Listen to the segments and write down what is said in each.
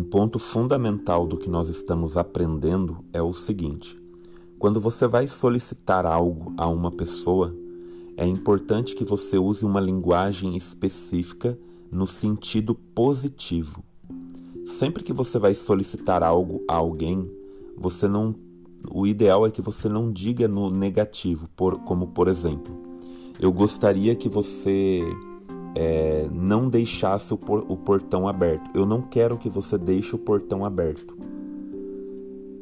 ponto fundamental do que nós estamos aprendendo é o seguinte: quando você vai solicitar algo a uma pessoa, é importante que você use uma linguagem específica no sentido positivo. Sempre que você vai solicitar algo a alguém, você não o ideal é que você não diga no negativo, por, como por exemplo, eu gostaria que você é, não deixasse o, por, o portão aberto. Eu não quero que você deixe o portão aberto.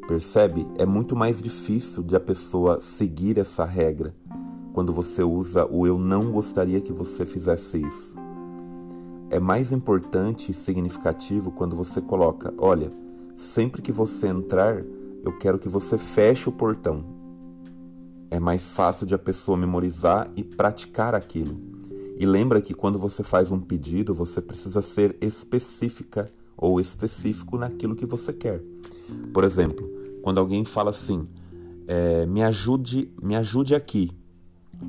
Percebe? É muito mais difícil de a pessoa seguir essa regra quando você usa o eu não gostaria que você fizesse isso. É mais importante e significativo quando você coloca: olha, sempre que você entrar, eu quero que você feche o portão. É mais fácil de a pessoa memorizar e praticar aquilo. E lembra que quando você faz um pedido, você precisa ser específica ou específico naquilo que você quer. Por exemplo, quando alguém fala assim, é, me ajude, me ajude aqui.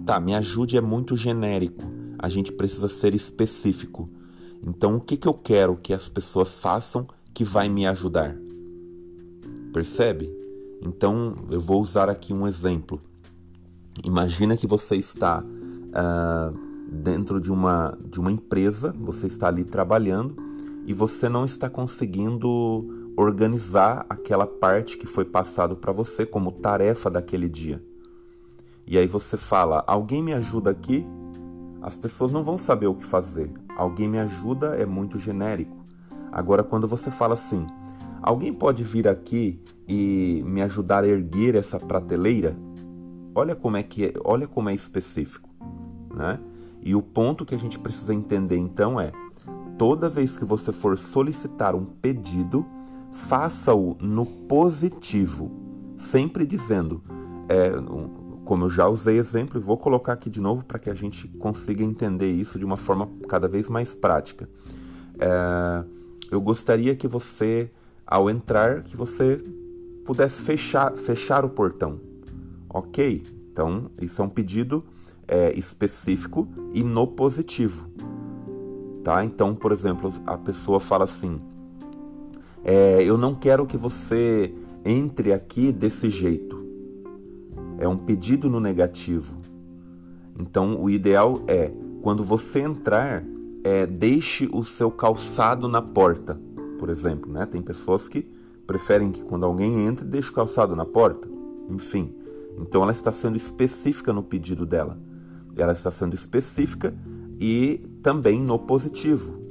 Tá, me ajude é muito genérico. A gente precisa ser específico. Então, o que, que eu quero que as pessoas façam que vai me ajudar? Percebe? Então, eu vou usar aqui um exemplo. Imagina que você está uh, dentro de uma, de uma empresa, você está ali trabalhando e você não está conseguindo organizar aquela parte que foi passado para você como tarefa daquele dia. E aí você fala: "Alguém me ajuda aqui?" As pessoas não vão saber o que fazer. Alguém me ajuda é muito genérico. Agora quando você fala assim: "Alguém pode vir aqui e me ajudar a erguer essa prateleira?" Olha como é que é, olha como é específico, né? E o ponto que a gente precisa entender então é: toda vez que você for solicitar um pedido, faça-o no positivo, sempre dizendo, é, como eu já usei exemplo e vou colocar aqui de novo para que a gente consiga entender isso de uma forma cada vez mais prática. É, eu gostaria que você, ao entrar, que você pudesse fechar, fechar o portão, ok? Então, isso é um pedido é, específico e no positivo. Tá? Então, por exemplo, a pessoa fala assim: é, Eu não quero que você entre aqui desse jeito. É um pedido no negativo. Então, o ideal é, quando você entrar, é, deixe o seu calçado na porta, por exemplo. Né? Tem pessoas que preferem que quando alguém entre, deixe o calçado na porta. Enfim, então ela está sendo específica no pedido dela ela está sendo específica e também no positivo.